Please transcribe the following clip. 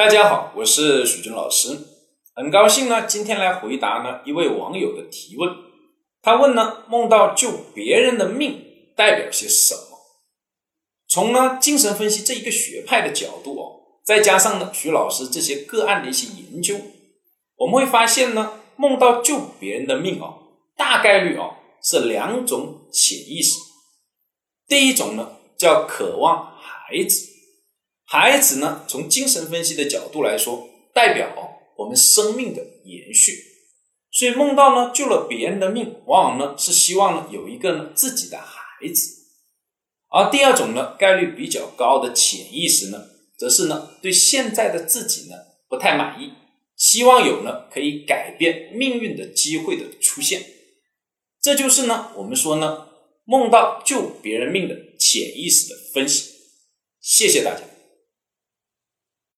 大家好，我是许军老师，很高兴呢，今天来回答呢一位网友的提问。他问呢，梦到救别人的命代表些什么？从呢精神分析这一个学派的角度哦，再加上呢徐老师这些个案的一些研究，我们会发现呢，梦到救别人的命哦，大概率哦是两种潜意识。第一种呢叫渴望孩子。孩子呢，从精神分析的角度来说，代表我们生命的延续，所以梦到呢救了别人的命，往往呢是希望呢有一个呢自己的孩子。而第二种呢概率比较高的潜意识呢，则是呢对现在的自己呢不太满意，希望有呢可以改变命运的机会的出现。这就是呢我们说呢梦到救别人命的潜意识的分析。谢谢大家。